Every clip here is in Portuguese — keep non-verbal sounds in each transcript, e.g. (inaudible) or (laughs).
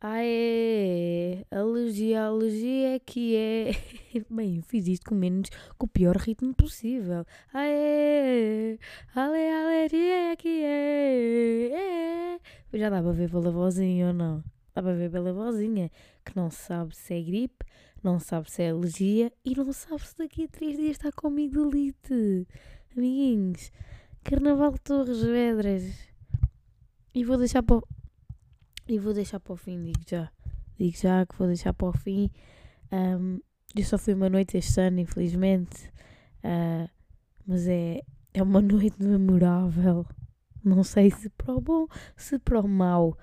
Ah, é. Alergia, alergia é que é. (laughs) Bem, eu fiz isto com menos, com o pior ritmo possível. Ah, é. Ale, alergia é que é. é. Já dá para ver pela vozinha ou não? Dá para ver pela vozinha que não sabe se é gripe, não sabe se é alergia e não sabe se daqui a três dias está com amigdalite. Amiguinhos, Carnaval de Torres Vedras. E vou deixar para. E vou deixar para o fim, digo já. Digo já que vou deixar para o fim. Um, eu só fui uma noite este ano, infelizmente. Uh, mas é, é uma (laughs) noite memorável. Não sei se para o bom, se para o mau.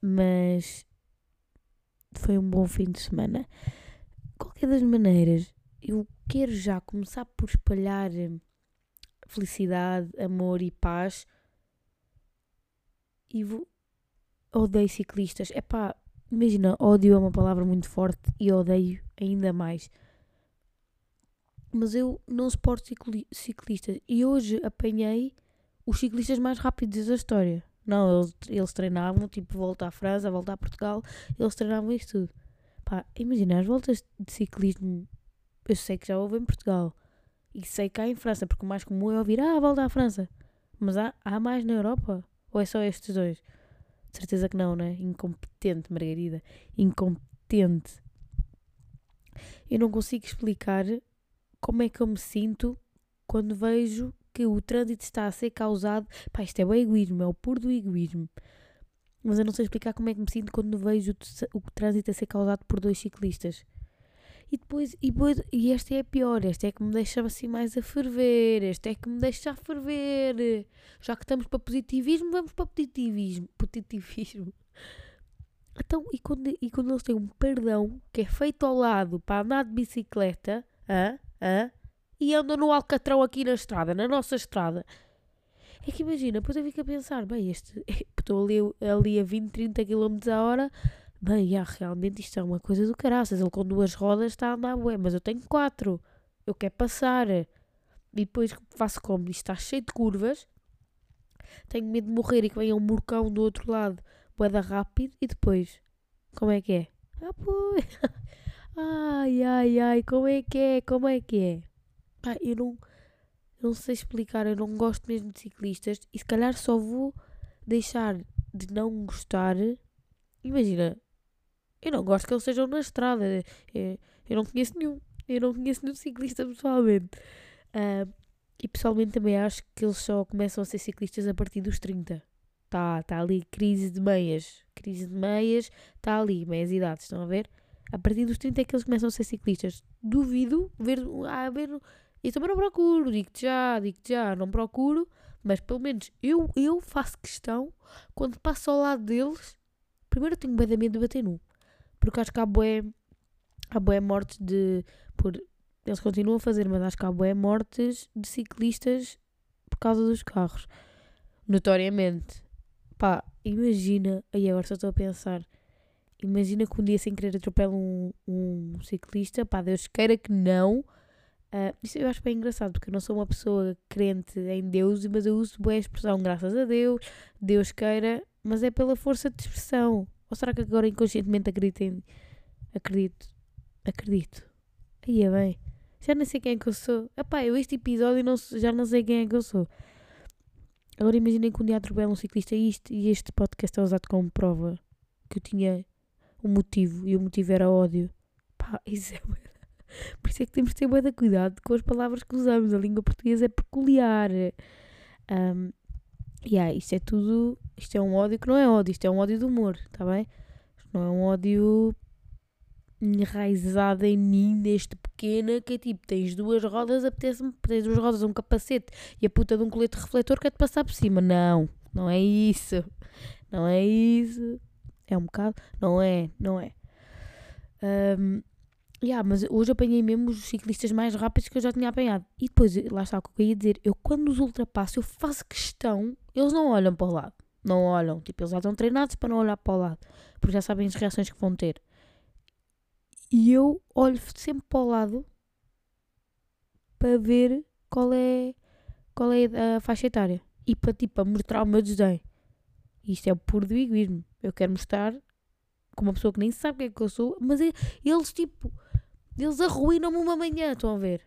Mas foi um bom fim de semana. Qualquer das maneiras, eu quero já começar por espalhar felicidade, amor e paz. E vou, odeio ciclistas. É pá, imagina, ódio é uma palavra muito forte e odeio ainda mais. Mas eu não suporto ciclistas. E hoje apanhei os ciclistas mais rápidos da história. Não, eles, eles treinavam, tipo, volta à França, volta a Portugal, eles treinavam isso tudo. Pá, imagina, as voltas de ciclismo, eu sei que já houve em Portugal. E sei que há em França, porque o mais comum é ouvir, ah, volta à França. Mas há, há mais na Europa? Ou é só estes dois? De certeza que não, né? Incompetente, Margarida. Incompetente. Eu não consigo explicar como é que eu me sinto quando vejo que o trânsito está a ser causado. Pá, isto é o egoísmo, é o puro do egoísmo. Mas eu não sei explicar como é que me sinto quando vejo o, o trânsito a ser causado por dois ciclistas. E depois, e depois, e esta é a pior, esta é que me deixa assim mais a ferver, esta é que me deixa a ferver. Já que estamos para positivismo, vamos para positivismo. (laughs) Positivismo. Então, e quando, e quando eles têm um perdão que é feito ao lado para andar de bicicleta, hã? Hã? e andam no Alcatrão aqui na estrada, na nossa estrada. É que imagina, depois eu fico a pensar, bem, este, (laughs) estou ali, ali a 20, 30 km a hora, bem, já, realmente isto é uma coisa do caraças. Ele com duas rodas está a andar bué, mas eu tenho quatro. Eu quero passar. E depois faço como? Isto está cheio de curvas. Tenho medo de morrer e que venha um murcão do outro lado, boeda rápido. E depois, como é que é? Ah, pois. (laughs) Ai, ai, ai, como é que é? Como é que é? Pá, eu não, eu não sei explicar, eu não gosto mesmo de ciclistas. E se calhar só vou deixar de não gostar. Imagina, eu não gosto que eles estejam na estrada. Eu, eu não conheço nenhum. Eu não conheço nenhum ciclista pessoalmente. Uh, e pessoalmente também acho que eles só começam a ser ciclistas a partir dos 30. Está tá ali crise de meias. Crise de meias, está ali, meias idades, estão a ver? A partir dos 30 é que eles começam a ser ciclistas. Duvido ver, a ver. Eu também não procuro, digo-te já, digo-te já, não procuro, mas pelo menos eu, eu faço questão, quando passo ao lado deles, primeiro eu tenho medo de bater num. Porque acho que há boé, há boé mortes de. Por, eles continuam a fazer, mas acho que há boé mortes de ciclistas por causa dos carros. Notoriamente. Pá, imagina. Aí agora só estou a pensar. Imagina que um dia sem querer atropela um, um ciclista. Pá, Deus queira que não. Uh, isso eu acho bem engraçado, porque eu não sou uma pessoa crente em Deus, mas eu uso boa expressão, graças a Deus, Deus queira, mas é pela força de expressão. Ou será que agora inconscientemente acredito em. Acredito. Acredito. Aí é bem. Já não sei quem é que eu sou. Epá, eu este episódio não, já não sei quem é que eu sou. Agora imaginem que um dia atropela um ciclista isto, e este podcast é usado como prova que eu tinha um motivo e o motivo era ódio. Pá, isso é. (laughs) Por isso é que temos de ter muito cuidado com as palavras que usamos. A língua portuguesa é peculiar. Um, yeah, isto é tudo. Isto é um ódio que não é ódio, isto é um ódio do humor, está bem? Isto não é um ódio enraizado em mim, desde pequena, que é tipo, tens duas rodas, apetece-me, tens duas rodas, um capacete e a puta de um colete refletor quer-te passar por cima. Não, não é isso. Não é isso. É um bocado. Não é, não é. Um, yeah, mas hoje apanhei mesmo os ciclistas mais rápidos que eu já tinha apanhado. E depois, lá está o que eu ia dizer, eu quando os ultrapasso, eu faço questão, eles não olham para o lado. Não olham, tipo, eles já estão treinados para não olhar para o lado, porque já sabem as reações que vão ter. E eu olho sempre para o lado para ver qual é, qual é a faixa etária. E para, tipo, para mostrar o meu desdém. Isto é puro do egoísmo. Eu quero mostrar com uma pessoa que nem sabe quem é que eu sou, mas é, eles tipo, eles arruinam-me uma manhã, estão a ver?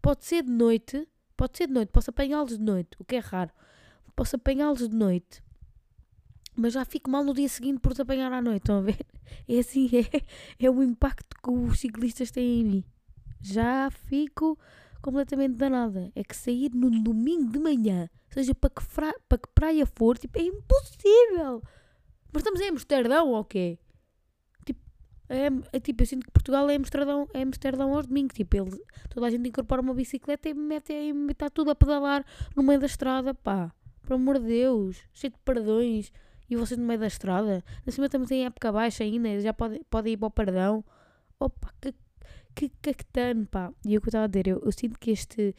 Pode ser de noite, pode ser de noite, posso apanhá-los de noite, o que é raro. Posso apanhá-los de noite, mas já fico mal no dia seguinte por te apanhar à noite, estão a ver? (laughs) É assim, é, é o impacto que os ciclistas têm em mim. Já fico completamente danada. É que sair no domingo de manhã, seja para que, fra... para que praia for, tipo, é impossível. Mas estamos em Amsterdão ou quê? Tipo, é, é, tipo, eu sinto que Portugal é Amsterdão, é Amsterdão aos domingos. Tipo, ele, toda a gente incorpora uma bicicleta e mete, e está tudo a pedalar no meio da estrada, pá. Por amor de Deus, cheio de perdões. E vocês no meio da estrada? Na cima também tem época baixa ainda, já podem pode ir para o perdão. Opa, que que cactano, pá. E é o que eu estava a dizer, eu, eu, sinto que este,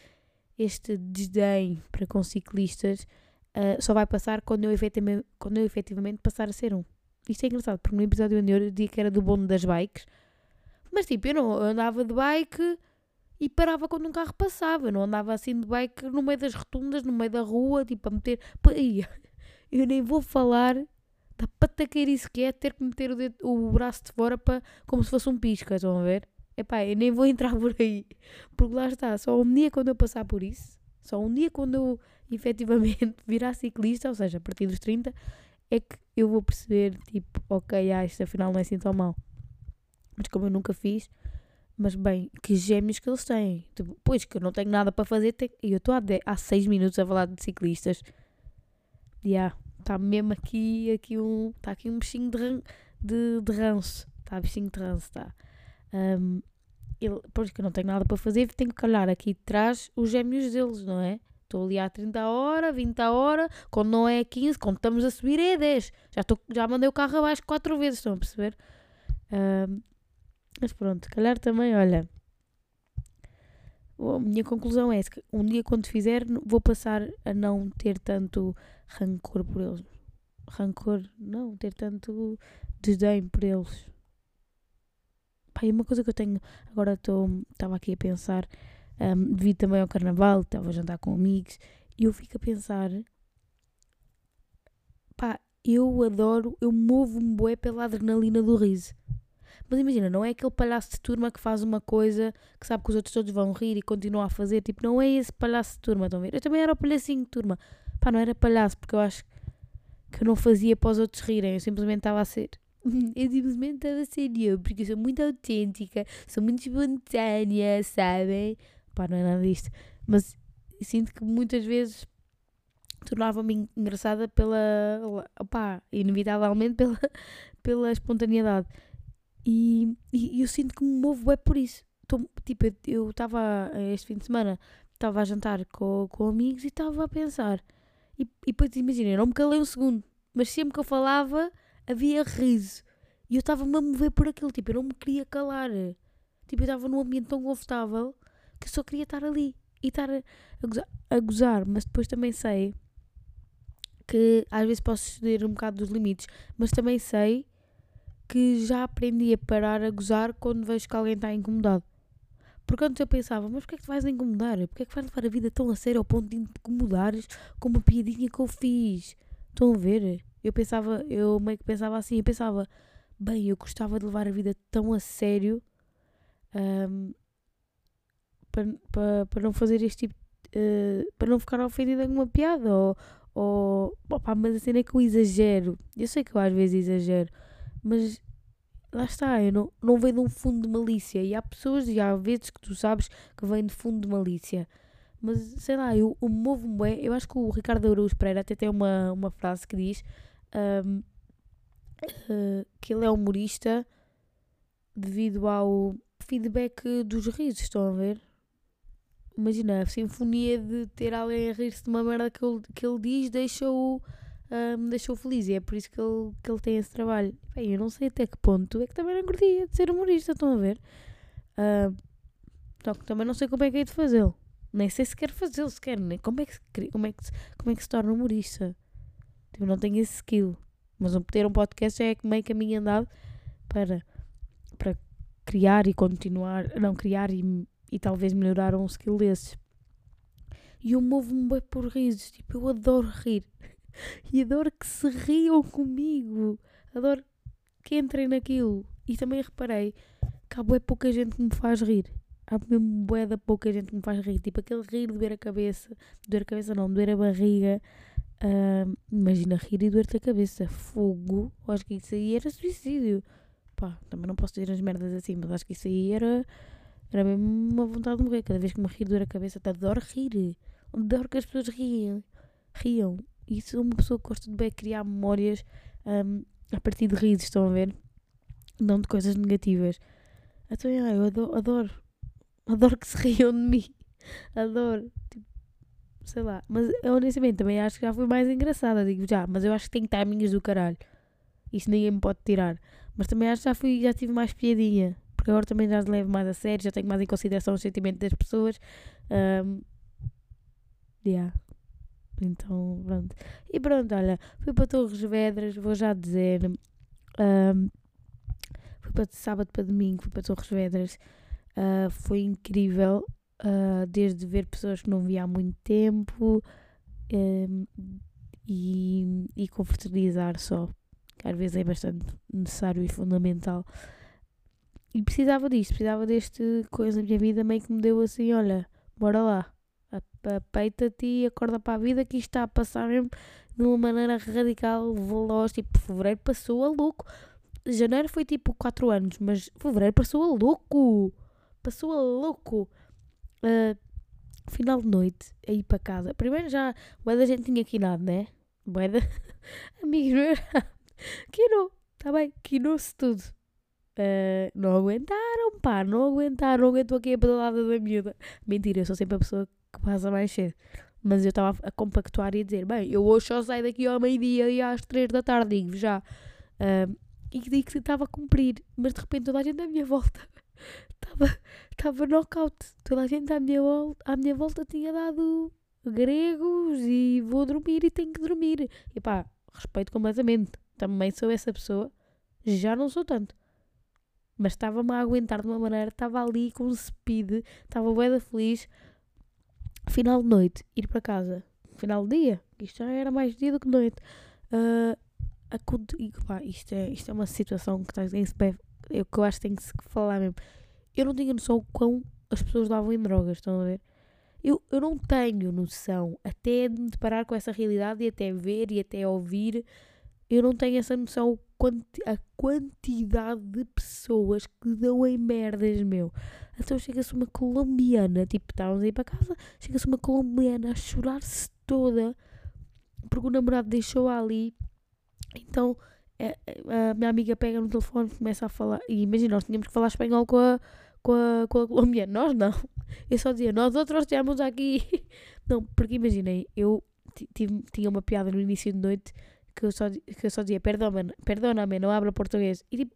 este desdém para com ciclistas uh, só vai passar quando eu, efetivamente, quando eu efetivamente passar a ser um. Isto é engraçado, porque no episódio anterior eu dizia que era do bonde das bikes, mas tipo, eu não eu andava de bike e parava quando um carro passava. Eu não andava assim de bike no meio das rotundas, no meio da rua, tipo, a meter. (laughs) Eu nem vou falar da pataqueirice que é ter que meter o, dedo, o braço de fora para, como se fosse um pisca, estão a ver? Epá, eu nem vou (laughs) entrar por aí. Porque lá está, só um dia quando eu passar por isso, só um dia quando eu efetivamente (laughs) virar ciclista, ou seja, a partir dos 30, é que eu vou perceber, tipo, ok, ah, isto afinal não é assim tão mal. Mas como eu nunca fiz, mas bem, que gêmeos que eles têm. Tipo, pois que eu não tenho nada para fazer, e eu estou há, há seis minutos a falar de ciclistas. E yeah, está mesmo aqui, aqui um, está aqui um bichinho de, ran, de, de ranço. Está bichinho de ranço, está. Um, ele, pois que eu não tenho nada para fazer, tenho que calhar aqui de trás os gêmeos deles, não é? Estou ali a 30 a hora, 20 a hora, quando não é 15, quando estamos a subir é 10. Já, tô, já mandei o carro abaixo 4 vezes, estão a perceber? Um, mas pronto, calhar também, olha. A minha conclusão é que um dia quando fizer vou passar a não ter tanto rancor por eles. Rancor, não, ter tanto desdém por eles. Pá, e uma coisa que eu tenho, agora estava aqui a pensar, um, devido também ao carnaval, estava a jantar com amigos, e eu fico a pensar, pá, eu adoro, eu movo-me bué pela adrenalina do riso. Mas imagina, não é aquele palhaço de turma que faz uma coisa que sabe que os outros todos vão rir e continua a fazer. Tipo, não é esse palhaço de turma, estão a ver? Eu também era o palhacinho de turma. Pá, não era palhaço, porque eu acho que eu não fazia para os outros rirem. Eu simplesmente estava a ser. (laughs) eu simplesmente estava a ser eu, porque eu sou muito autêntica, sou muito espontânea, sabem? Pá, não é nada disto. Mas sinto que muitas vezes tornava-me engraçada pela. opá, inevitavelmente pela, (laughs) pela espontaneidade. E, e, eu sinto que me movo é por isso. Tô, tipo, eu estava este fim de semana, estava a jantar com, com amigos e estava a pensar. E, e depois imagina, eu não me calei um segundo, mas sempre que eu falava havia riso. E eu estava-me a mover por aquilo, tipo, eu não me queria calar. Tipo, eu estava num ambiente tão confortável que só queria estar ali e estar a, a, gozar, a gozar. Mas depois também sei que às vezes posso ceder um bocado dos limites, mas também sei que já aprendi a parar a gozar quando vejo que alguém está incomodado. Porque antes eu pensava, mas porquê é que te vais incomodar? Porquê é que vais levar a vida tão a sério ao ponto de incomodares com uma piadinha que eu fiz? Estão a ver? Eu pensava, eu meio que pensava assim, eu pensava, bem, eu gostava de levar a vida tão a sério um, para, para, para não fazer este tipo, uh, para não ficar ofendida com uma piada, ou, ou opa, mas a cena é que eu exagero, eu sei que eu às vezes exagero, mas lá está, eu não, não venho de um fundo de malícia, e há pessoas, e há vezes que tu sabes que vêm de fundo de malícia, mas sei lá, eu, eu movo-me bem, eu acho que o Ricardo Araújo Pereira até tem uma, uma frase que diz um, uh, eh, que ele é humorista devido ao feedback dos risos, estão a ver? Imagina, a sinfonia de ter alguém a rir-se de uma merda que ele, que ele diz deixa-o um, deixa feliz e é por isso que ele, que ele tem esse trabalho. Bem, eu não sei até que ponto é que também não curtia de ser humorista, estão a ver? Uh, só que também não sei como é que é de fazê-lo. Nem sei se quer fazê-lo sequer, nem como é, que, como, é que, como é que se torna humorista. Tipo, não tenho esse skill. Mas ter um podcast já é meio caminho andado para, para criar e continuar, não, criar e, e talvez melhorar um skill desses. E eu movo-me bem por risos, tipo, eu adoro rir. E adoro que se riam comigo. Adoro que entrei naquilo. E também reparei que há bué pouca gente que me faz rir. Há mesmo bué da pouca gente que me faz rir. Tipo aquele rir, doer a cabeça. Doer a cabeça não, doer a barriga. Uh, imagina rir e doer-te a cabeça. Fogo. Eu acho que isso aí era suicídio. Pá, também não posso dizer as merdas assim, mas acho que isso aí era, era mesmo uma vontade de morrer. Cada vez que me rir, doer a cabeça, adoro rir. Adoro que as pessoas riem. riam. E sou uma pessoa que gosta de bem criar memórias um, a partir de risos, estão a ver? Não de coisas negativas. Então, eu adoro, adoro. Adoro que se riam de mim. (laughs) Adoro. Tipo, sei lá. Mas honestamente também acho que já foi mais engraçada. Digo já, mas eu acho que tenho timings do caralho. Isso ninguém me pode tirar. Mas também acho que já, fui, já tive mais piadinha. Porque agora também já levo mais a sério, já tenho mais em consideração o sentimento das pessoas. Um, yeah. Então, pronto. E pronto, olha, fui para Torres Vedras, vou já dizer. Um, fui para sábado para domingo, fui para Torres Vedras. Uh, foi incrível, uh, desde ver pessoas que não via há muito tempo um, e, e confraternizar só, que às vezes é bastante necessário e fundamental. E precisava disto, precisava deste coisa na minha vida, meio que me deu assim: olha, bora lá peita-te e acorda para a vida que isto está a passar mesmo de uma maneira radical, veloz. Tipo, fevereiro passou a louco. Janeiro foi tipo 4 anos, mas fevereiro passou a louco. Passou a louco. Uh, final de noite, aí para casa. Primeiro já, o da gente tinha quinado, né? Boeda, (laughs) amigos meus, (laughs) quinou, tá bem, quinou-se tudo. Uh, não aguentaram, pá, não aguentaram, não aguentou aqui a pedalada da miúda. Mentira, eu sou sempre a pessoa que passa mais cedo. Mas eu estava a compactuar e a dizer: bem, eu hoje só saio daqui ao meio-dia e às três da tarde, digo já. E digo que estava a cumprir, mas de repente toda a gente à minha volta (laughs) estava, estava knockout. Toda a gente à minha, à minha volta tinha dado gregos e vou dormir e tenho que dormir. E pá, respeito completamente. Também sou essa pessoa, já não sou tanto. Mas estava-me a aguentar de uma maneira, estava ali com speed, estava bué feliz final de noite, ir para casa, final de dia, isto já era mais dia do que noite. Uh, pá, isto, é, isto é uma situação que tem se eu, que eu acho que tem que se falar mesmo. Eu não tinha noção quão as pessoas davam em drogas, estão a ver? Eu, eu não tenho noção, até de me deparar com essa realidade e até ver e até ouvir, eu não tenho essa noção a quantidade de pessoas que dão em merdas, meu. Então chega-se uma colombiana, tipo, estávamos a ir para casa, chega-se uma colombiana a chorar-se toda porque o namorado deixou-a ali. Então é, é, a minha amiga pega no telefone, começa a falar. E imagina, nós tínhamos que falar espanhol com a, com a, com a colombiana. Nós não. Eu só dizia, nós outros temos aqui. (laughs) Não, porque imaginei, eu tinha uma piada no início de noite que eu só, que eu só dizia, perdona-me, perdona não hablo português. E tipo,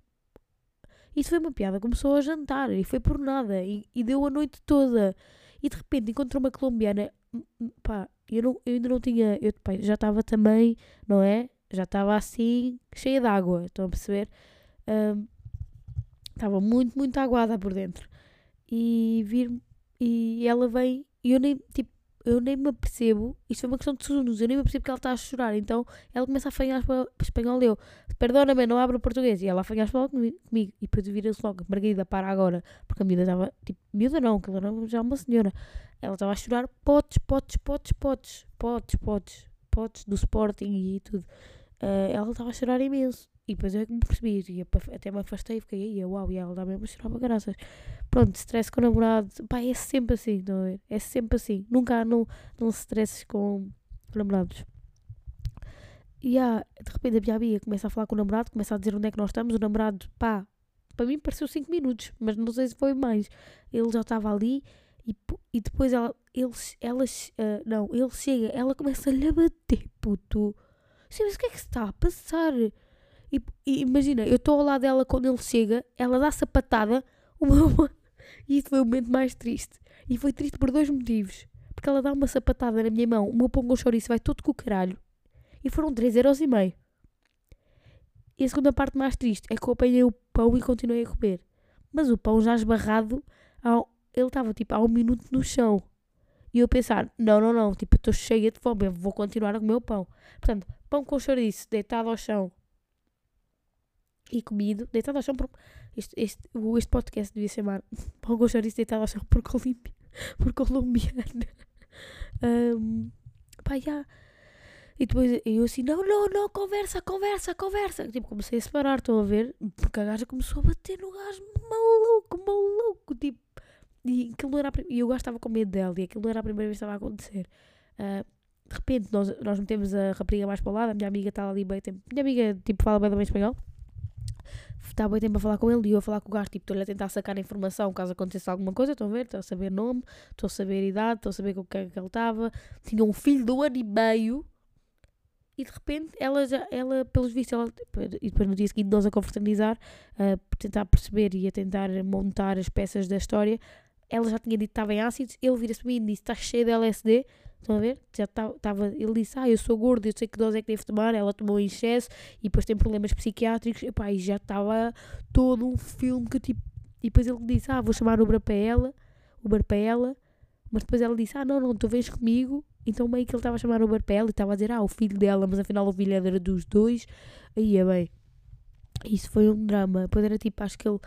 isso foi uma piada, começou a jantar e foi por nada e, e deu a noite toda. E de repente encontrou uma colombiana, hum, hum, pá, eu, não, eu ainda não tinha, eu pá, já estava também, não é? Já estava assim, cheia de água, estão a perceber? Estava um, muito, muito aguada por dentro. E vir e ela vem, e eu nem, tipo, eu nem me apercebo, isto é uma questão de segundos, eu nem me apercebo que ela está a chorar, então ela começa a afanhar espanhol, eu, perdona-me, não abro português, e ela afanha espanhol comigo, e depois vira-se logo, Margarida, para agora, porque a miúda estava, tipo, miúda não, que ela era já uma senhora, ela estava a chorar, potes, potes, potes, potes, potes, potes, potes do Sporting e tudo, uh, ela estava a chorar imenso, e depois eu é que me percebi, e até me afastei e fiquei aí, uau, e ela dá mesmo a chorar para graças. Pronto, stress com o namorado, pá, é sempre assim, não é? É sempre assim. Nunca não, não stresses com, namorados. E há, de repente a minha amiga começa a falar com o namorado, começa a dizer onde é que nós estamos, o namorado, pá, para mim pareceu 5 minutos, mas não sei se foi mais. Ele já estava ali e, e depois ela, eles, elas, uh, não, ele chega, ela começa-lhe a bater, puto. Sim, mas o que é que se está a passar? E, e imagina, eu estou ao lado dela quando ele chega, ela dá sapatada, (laughs) meu... e isso foi o momento mais triste. E foi triste por dois motivos. Porque ela dá uma sapatada na minha mão, o meu pão com chouriço vai todo com o caralho. E foram 3,5€. E a segunda parte mais triste é que eu apanhei o pão e continuei a comer. Mas o pão já esbarrado, ao... ele estava tipo há um minuto no chão. E eu pensar, não, não, não, tipo, estou cheia de fome, vou continuar a comer o pão. Portanto, pão com chouriço, deitado ao chão, e comido, deitado ao chão. Por, este, este, este podcast devia chamar (laughs) com chouriço deitado ao chão por, Colímbia, (laughs) por colombiana. (laughs) um, pá, já. E depois eu assim, não, não, não, conversa, conversa, conversa. Tipo, comecei a separar, estão a ver? Porque a gaja começou a bater no gajo maluco, maluco. Tipo, e aquilo não era E eu gajo estava com medo dela e aquilo não era a primeira vez que estava a acontecer. Uh, de repente nós, nós metemos a rapariga mais para o lado, a minha amiga está ali bem tempo. Minha amiga, tipo, fala bem, bem espanhol. Está bem tempo a falar com ele e eu a falar com o gajo, tipo, estou-lhe a tentar sacar informação caso acontecesse alguma coisa, estão a ver? Estou a saber nome, estou a saber idade, estou a saber com o que é que ele estava. Tinha um filho de um ano e meio e de repente ela, já, ela pelos vistos, ela, e depois no dia seguinte nós a confraternizar, a tentar perceber e a tentar montar as peças da história, ela já tinha dito que estava em ácidos, ele vira-se para mim e disse, está cheio de LSD, estão a ver? Já estava, ele disse, ah, eu sou gordo, eu sei que dose é que devo tomar, ela tomou em excesso e depois tem problemas psiquiátricos, e pá, e já estava todo um filme que tipo, e depois ele disse, ah, vou chamar Uber para ela, Uber para ela, mas depois ela disse, ah, não, não, tu vens comigo, então meio que ele estava a chamar o Barpel e estava a dizer, ah, o filho dela, mas afinal o filho era dos dois. Aí é bem. Isso foi um drama. Depois era tipo, acho que ele,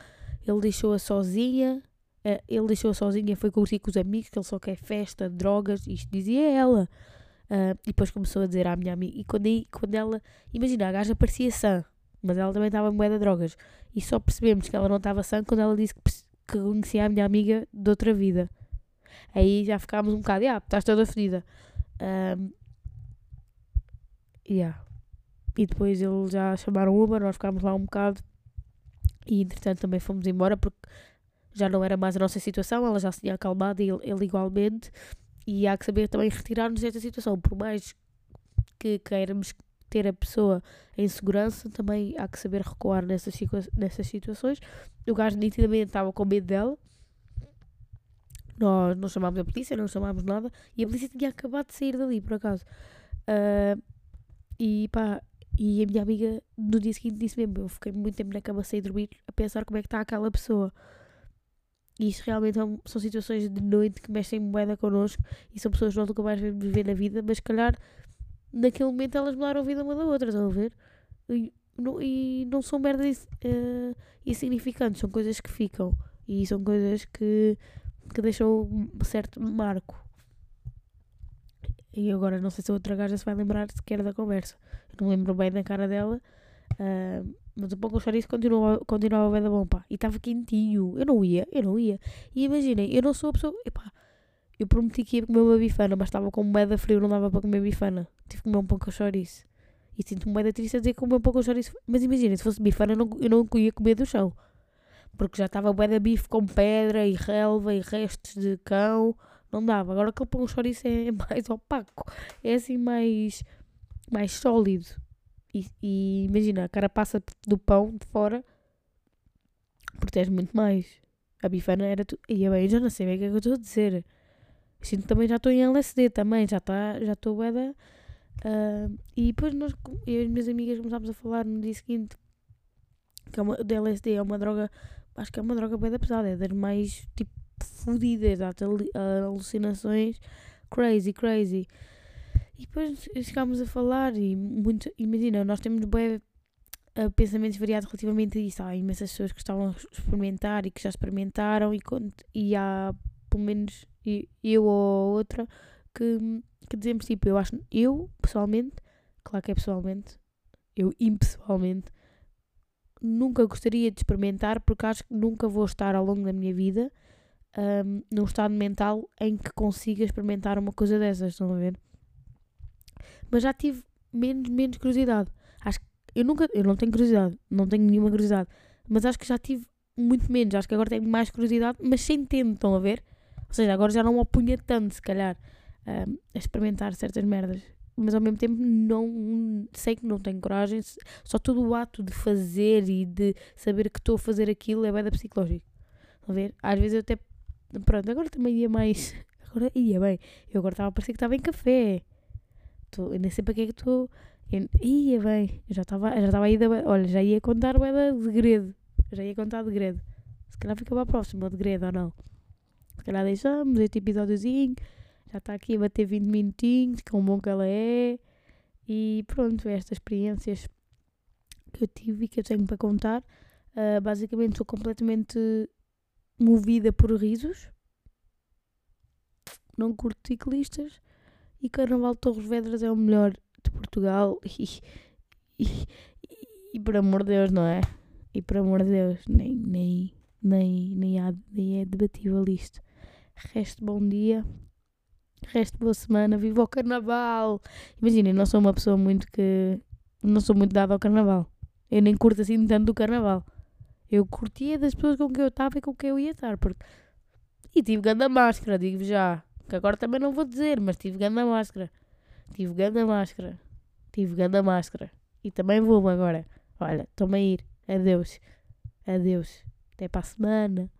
ele deixou-a sozinha. Eh, ele deixou-a sozinha, foi curtir com os amigos, que ele só quer festa, drogas, isto dizia ela. Uh, e depois começou a dizer à minha amiga. E quando, quando ela. Imagina, a gaja parecia sã, mas ela também estava moeda de drogas. E só percebemos que ela não estava sã quando ela disse que, que conhecia a minha amiga de outra vida. Aí já ficámos um bocado, ah, estás toda fedida. Um, yeah. E depois eles já chamaram Uber, nós ficámos lá um bocado e entretanto também fomos embora porque já não era mais a nossa situação, ela já se tinha acalmado ele, ele igualmente. E há que saber também retirar-nos desta situação, por mais que queiramos ter a pessoa em segurança, também há que saber recuar nessas, nessas situações. O gajo nitidamente estava com medo dela, nós não chamámos a polícia, não chamámos nada. E a polícia tinha acabado de sair dali, por acaso. Uh, e pá, e a minha amiga no dia seguinte disse mesmo: Eu fiquei muito tempo na cama sem dormir a pensar como é que está aquela pessoa. Isto realmente são, são situações de noite que mexem moeda connosco e são pessoas que nós nunca mais viver na vida, mas se calhar naquele momento elas mudaram a vida uma da outra, estão a ver? E não, e não são merdas uh, insignificantes, são coisas que ficam e são coisas que que deixou um certo marco. E agora não sei se a outra gaja se vai lembrar sequer da conversa. Eu não lembro bem da cara dela. Uh, mas o pão com chouriço continuava, continuava bem da bom, pá. E estava quentinho. Eu não ia, eu não ia. E imaginem, eu não sou a pessoa. Epá, eu prometi que ia comer uma bifana, mas estava com moeda frio, não dava para comer bifana. Tive que comer um pão com chouriço. E sinto-me moeda triste a dizer que comer um pão com chouriço. Mas imaginem, se fosse bifana, eu não, eu não ia comer do chão porque já estava bué bife com pedra e relva e restos de cão, não dava. Agora aquele pão chouriço é (laughs) mais opaco, é assim mais, mais sólido. E, imagina, a cara passa do pão de fora, protege muito mais. A bifana era tudo. E bem, já não sei bem o que é que eu estou a dizer. Sinto também já estou em LSD também, já está, já estou bué. Uh, e depois nós, eu e as minhas amigas começámos a falar no dia seguinte que é uma, o LSD é uma droga acho que é uma droga bem pesada, é das mais tipo fodidas, dá alucinações crazy, crazy. E depois chegámos a falar e muito, imagina, nós temos bem uh, pensamentos variados relativamente a isso. Há imensas pessoas que estavam a experimentar e que já experimentaram e, e há pelo menos eu ou outra que, que dizemos tipo, eu acho, eu pessoalmente, claro que é pessoalmente, eu impessoalmente, nunca gostaria de experimentar porque acho que nunca vou estar ao longo da minha vida um, num estado mental em que consiga experimentar uma coisa dessas, estão a ver? Mas já tive menos, menos curiosidade. Acho que eu nunca, eu não tenho curiosidade, não tenho nenhuma curiosidade, mas acho que já tive muito menos. Acho que agora tenho mais curiosidade, mas sem tempo, estão a ver? Ou seja, agora já não me opunha tanto, se calhar, a experimentar certas merdas mas ao mesmo tempo não sei que não tenho coragem. Só todo o ato de fazer e de saber que estou a fazer aquilo é bem da psicológico. a ver? Às vezes eu até. Pronto, agora também ia mais. (laughs) Agora ia bem. Eu agora estava a parecer que estava em café. Tô, eu nem sei para que é que estou. Ia bem. Eu já estava já aí. Olha, já ia contar bem de segredo. Já ia contar de segredo. Se calhar fica para a próxima, de segredo ou não. Se calhar deixamos este episódiozinho já está aqui a bater 20 minutinhos, com bom que ela é. E pronto, estas experiências que eu tive e que eu tenho para contar. Uh, basicamente, sou completamente movida por risos. Não curto ciclistas. E Carnaval de Torres Vedras é o melhor de Portugal. E, (laughs) e, e, e por amor de Deus, não é? E por amor de Deus, nem, nem, nem, nem, há, nem é debatível isto. Resto bom dia. Resto boa semana. Viva o Carnaval! Imaginem, não sou uma pessoa muito que. Não sou muito dada ao Carnaval. Eu nem curto assim tanto do Carnaval. Eu curtia das pessoas com quem eu estava e com quem eu ia estar. Porque... E tive grande máscara, digo já. Que agora também não vou dizer, mas tive grande máscara. Tive grande máscara. Tive grande máscara. E também vou agora. Olha, estou-me a ir. Adeus. Adeus. Até para a semana.